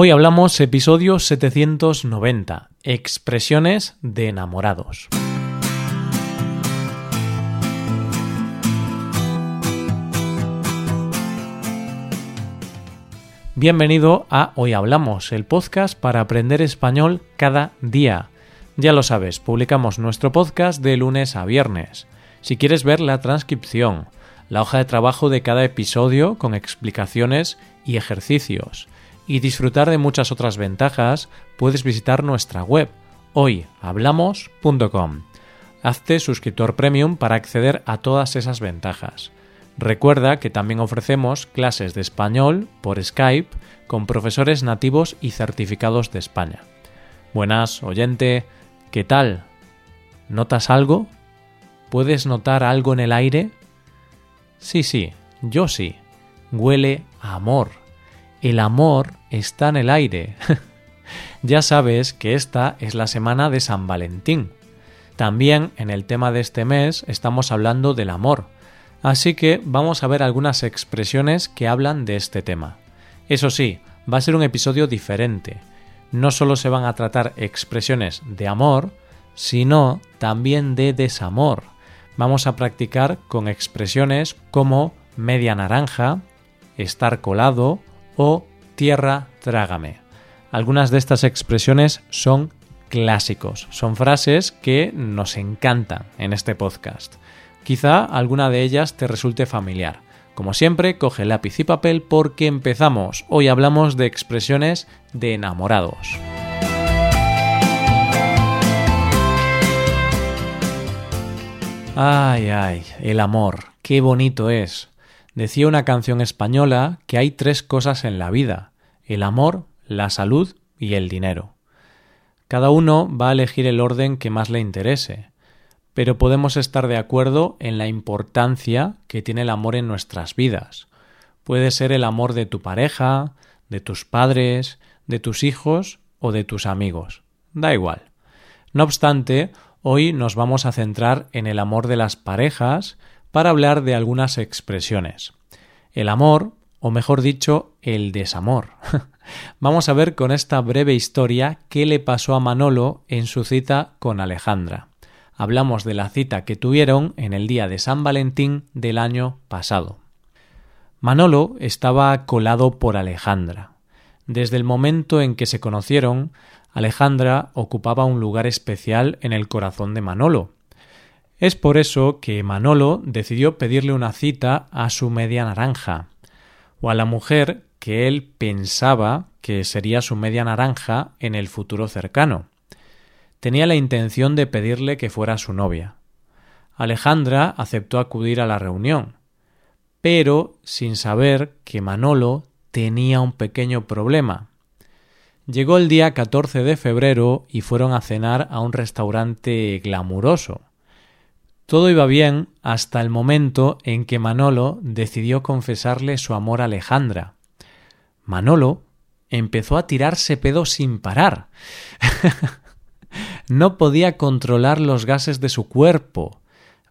Hoy hablamos episodio 790, expresiones de enamorados. Bienvenido a Hoy Hablamos, el podcast para aprender español cada día. Ya lo sabes, publicamos nuestro podcast de lunes a viernes. Si quieres ver la transcripción, la hoja de trabajo de cada episodio con explicaciones y ejercicios, y disfrutar de muchas otras ventajas, puedes visitar nuestra web hoyhablamos.com. Hazte suscriptor premium para acceder a todas esas ventajas. Recuerda que también ofrecemos clases de español por Skype con profesores nativos y certificados de España. Buenas, oyente, ¿qué tal? ¿Notas algo? ¿Puedes notar algo en el aire? Sí, sí, yo sí. Huele a amor. El amor está en el aire. ya sabes que esta es la semana de San Valentín. También en el tema de este mes estamos hablando del amor. Así que vamos a ver algunas expresiones que hablan de este tema. Eso sí, va a ser un episodio diferente. No solo se van a tratar expresiones de amor, sino también de desamor. Vamos a practicar con expresiones como media naranja, estar colado o tierra trágame. Algunas de estas expresiones son clásicos, son frases que nos encantan en este podcast. Quizá alguna de ellas te resulte familiar. Como siempre, coge lápiz y papel porque empezamos. Hoy hablamos de expresiones de enamorados. Ay, ay, el amor, qué bonito es. Decía una canción española que hay tres cosas en la vida, el amor, la salud y el dinero. Cada uno va a elegir el orden que más le interese, pero podemos estar de acuerdo en la importancia que tiene el amor en nuestras vidas. Puede ser el amor de tu pareja, de tus padres, de tus hijos o de tus amigos. Da igual. No obstante, hoy nos vamos a centrar en el amor de las parejas para hablar de algunas expresiones. El amor, o mejor dicho, el desamor. Vamos a ver con esta breve historia qué le pasó a Manolo en su cita con Alejandra. Hablamos de la cita que tuvieron en el día de San Valentín del año pasado. Manolo estaba colado por Alejandra. Desde el momento en que se conocieron, Alejandra ocupaba un lugar especial en el corazón de Manolo, es por eso que Manolo decidió pedirle una cita a su media naranja, o a la mujer que él pensaba que sería su media naranja en el futuro cercano. Tenía la intención de pedirle que fuera su novia. Alejandra aceptó acudir a la reunión, pero sin saber que Manolo tenía un pequeño problema. Llegó el día 14 de febrero y fueron a cenar a un restaurante glamuroso. Todo iba bien hasta el momento en que Manolo decidió confesarle su amor a Alejandra. Manolo empezó a tirarse pedo sin parar. no podía controlar los gases de su cuerpo.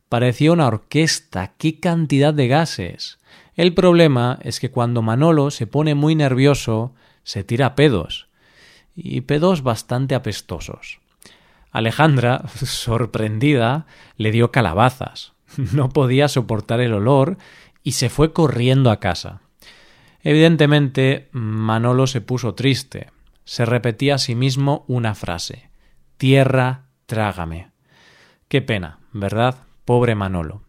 Parecía una orquesta. ¡Qué cantidad de gases! El problema es que cuando Manolo se pone muy nervioso, se tira pedos. Y pedos bastante apestosos. Alejandra, sorprendida, le dio calabazas. No podía soportar el olor y se fue corriendo a casa. Evidentemente, Manolo se puso triste. Se repetía a sí mismo una frase Tierra, trágame. Qué pena, ¿verdad? Pobre Manolo.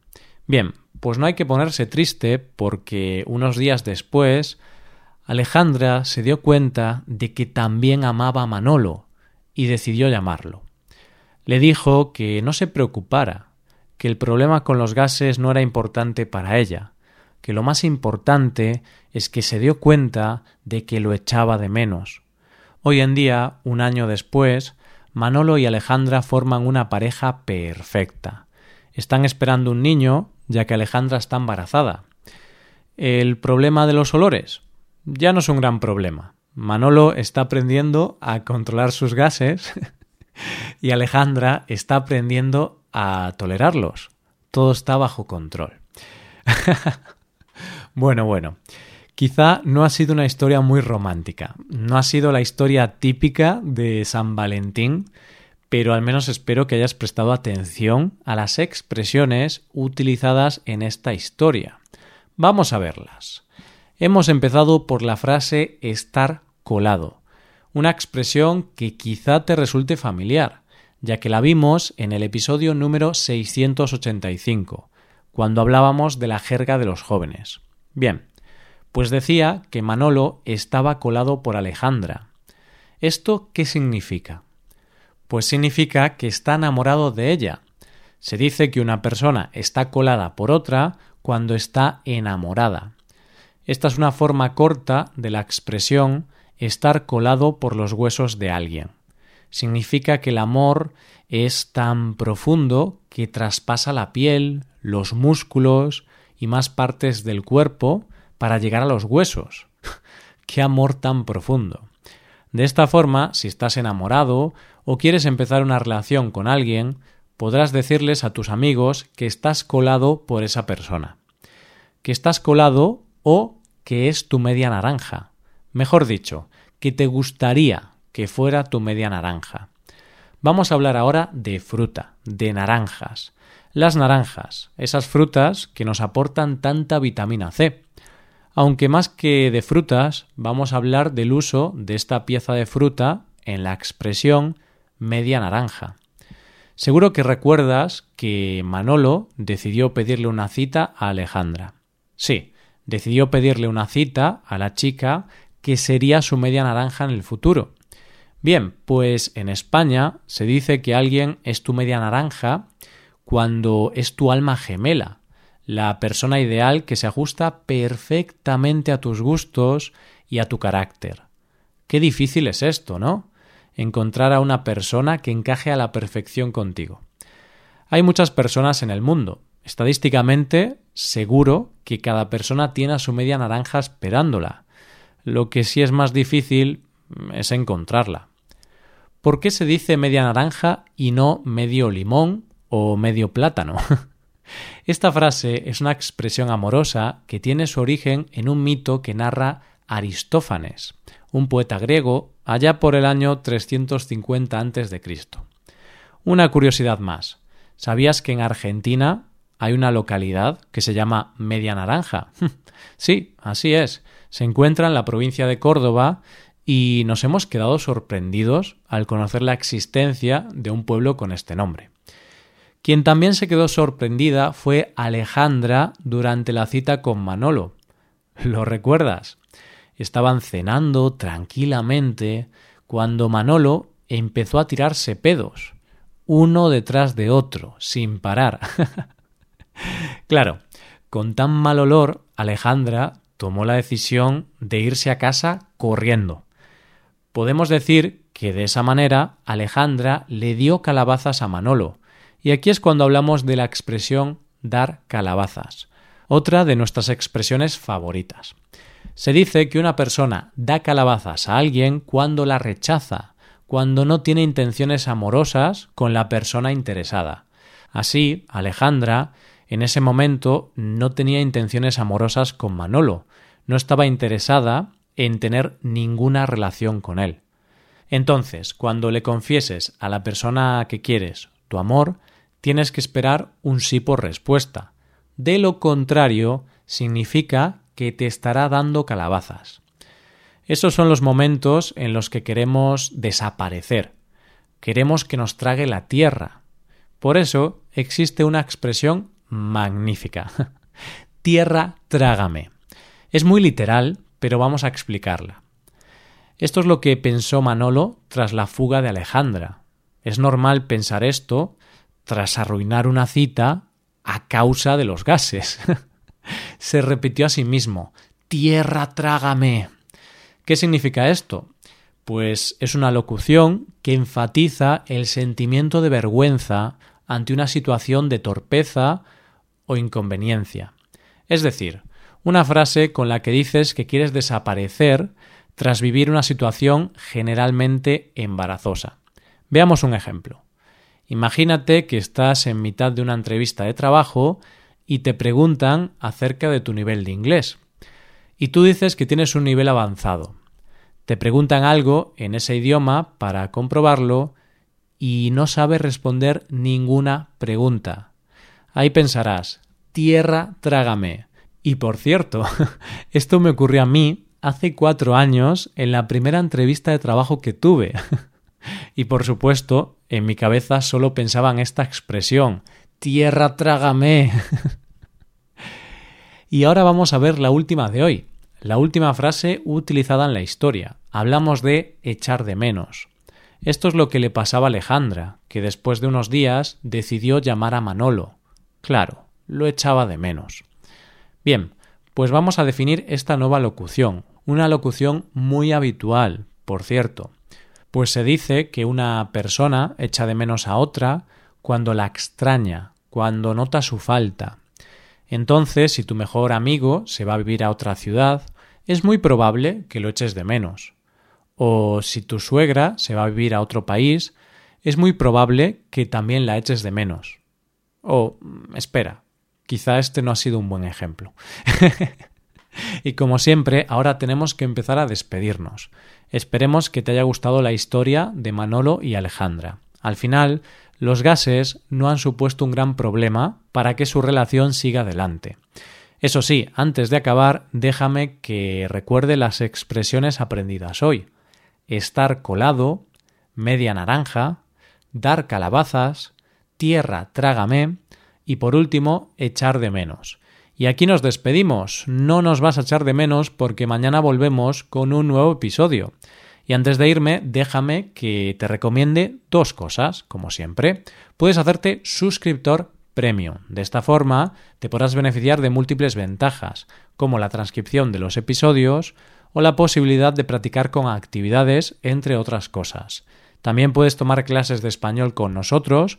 Bien, pues no hay que ponerse triste porque unos días después Alejandra se dio cuenta de que también amaba a Manolo y decidió llamarlo le dijo que no se preocupara, que el problema con los gases no era importante para ella, que lo más importante es que se dio cuenta de que lo echaba de menos. Hoy en día, un año después, Manolo y Alejandra forman una pareja perfecta. Están esperando un niño, ya que Alejandra está embarazada. ¿El problema de los olores? Ya no es un gran problema. Manolo está aprendiendo a controlar sus gases y Alejandra está aprendiendo a tolerarlos. Todo está bajo control. bueno, bueno. Quizá no ha sido una historia muy romántica, no ha sido la historia típica de San Valentín, pero al menos espero que hayas prestado atención a las expresiones utilizadas en esta historia. Vamos a verlas. Hemos empezado por la frase estar colado, una expresión que quizá te resulte familiar, ya que la vimos en el episodio número 685, cuando hablábamos de la jerga de los jóvenes. Bien, pues decía que Manolo estaba colado por Alejandra. ¿Esto qué significa? Pues significa que está enamorado de ella. Se dice que una persona está colada por otra cuando está enamorada. Esta es una forma corta de la expresión estar colado por los huesos de alguien. Significa que el amor es tan profundo que traspasa la piel, los músculos y más partes del cuerpo para llegar a los huesos. ¡Qué amor tan profundo! De esta forma, si estás enamorado o quieres empezar una relación con alguien, podrás decirles a tus amigos que estás colado por esa persona. Que estás colado o que es tu media naranja. Mejor dicho, que te gustaría que fuera tu media naranja. Vamos a hablar ahora de fruta, de naranjas. Las naranjas, esas frutas que nos aportan tanta vitamina C. Aunque más que de frutas, vamos a hablar del uso de esta pieza de fruta en la expresión media naranja. Seguro que recuerdas que Manolo decidió pedirle una cita a Alejandra. Sí, decidió pedirle una cita a la chica que sería su media naranja en el futuro. Bien, pues en España se dice que alguien es tu media naranja cuando es tu alma gemela, la persona ideal que se ajusta perfectamente a tus gustos y a tu carácter. Qué difícil es esto, ¿no? Encontrar a una persona que encaje a la perfección contigo. Hay muchas personas en el mundo. Estadísticamente, seguro que cada persona tiene a su media naranja esperándola. Lo que sí es más difícil es encontrarla. ¿Por qué se dice media naranja y no medio limón o medio plátano? Esta frase es una expresión amorosa que tiene su origen en un mito que narra Aristófanes, un poeta griego allá por el año 350 a.C. Una curiosidad más. ¿Sabías que en Argentina hay una localidad que se llama Media Naranja? sí, así es. Se encuentra en la provincia de Córdoba y nos hemos quedado sorprendidos al conocer la existencia de un pueblo con este nombre. Quien también se quedó sorprendida fue Alejandra durante la cita con Manolo. ¿Lo recuerdas? Estaban cenando tranquilamente cuando Manolo empezó a tirarse pedos, uno detrás de otro, sin parar. claro, con tan mal olor, Alejandra tomó la decisión de irse a casa corriendo. Podemos decir que de esa manera Alejandra le dio calabazas a Manolo, y aquí es cuando hablamos de la expresión dar calabazas, otra de nuestras expresiones favoritas. Se dice que una persona da calabazas a alguien cuando la rechaza, cuando no tiene intenciones amorosas con la persona interesada. Así, Alejandra en ese momento no tenía intenciones amorosas con Manolo, no estaba interesada en tener ninguna relación con él. Entonces, cuando le confieses a la persona que quieres tu amor, tienes que esperar un sí por respuesta. De lo contrario, significa que te estará dando calabazas. Esos son los momentos en los que queremos desaparecer. Queremos que nos trague la tierra. Por eso existe una expresión magnífica. tierra trágame. Es muy literal, pero vamos a explicarla. Esto es lo que pensó Manolo tras la fuga de Alejandra. Es normal pensar esto tras arruinar una cita a causa de los gases. Se repitió a sí mismo Tierra trágame. ¿Qué significa esto? Pues es una locución que enfatiza el sentimiento de vergüenza ante una situación de torpeza o inconveniencia. Es decir, una frase con la que dices que quieres desaparecer tras vivir una situación generalmente embarazosa. Veamos un ejemplo. Imagínate que estás en mitad de una entrevista de trabajo y te preguntan acerca de tu nivel de inglés. y tú dices que tienes un nivel avanzado. Te preguntan algo en ese idioma para comprobarlo y no sabes responder ninguna pregunta. Ahí pensarás, tierra trágame. Y por cierto, esto me ocurrió a mí hace cuatro años en la primera entrevista de trabajo que tuve. y por supuesto, en mi cabeza solo pensaba en esta expresión, tierra trágame. y ahora vamos a ver la última de hoy, la última frase utilizada en la historia. Hablamos de echar de menos. Esto es lo que le pasaba a Alejandra, que después de unos días decidió llamar a Manolo. Claro, lo echaba de menos. Bien, pues vamos a definir esta nueva locución, una locución muy habitual, por cierto, pues se dice que una persona echa de menos a otra cuando la extraña, cuando nota su falta. Entonces, si tu mejor amigo se va a vivir a otra ciudad, es muy probable que lo eches de menos. O si tu suegra se va a vivir a otro país, es muy probable que también la eches de menos. O, espera, quizá este no ha sido un buen ejemplo. y como siempre, ahora tenemos que empezar a despedirnos. Esperemos que te haya gustado la historia de Manolo y Alejandra. Al final, los gases no han supuesto un gran problema para que su relación siga adelante. Eso sí, antes de acabar, déjame que recuerde las expresiones aprendidas hoy. Estar colado, media naranja, dar calabazas, tierra trágame y por último, echar de menos. Y aquí nos despedimos. No nos vas a echar de menos porque mañana volvemos con un nuevo episodio. Y antes de irme, déjame que te recomiende dos cosas, como siempre. Puedes hacerte suscriptor premium. De esta forma te podrás beneficiar de múltiples ventajas, como la transcripción de los episodios o la posibilidad de practicar con actividades, entre otras cosas. También puedes tomar clases de español con nosotros,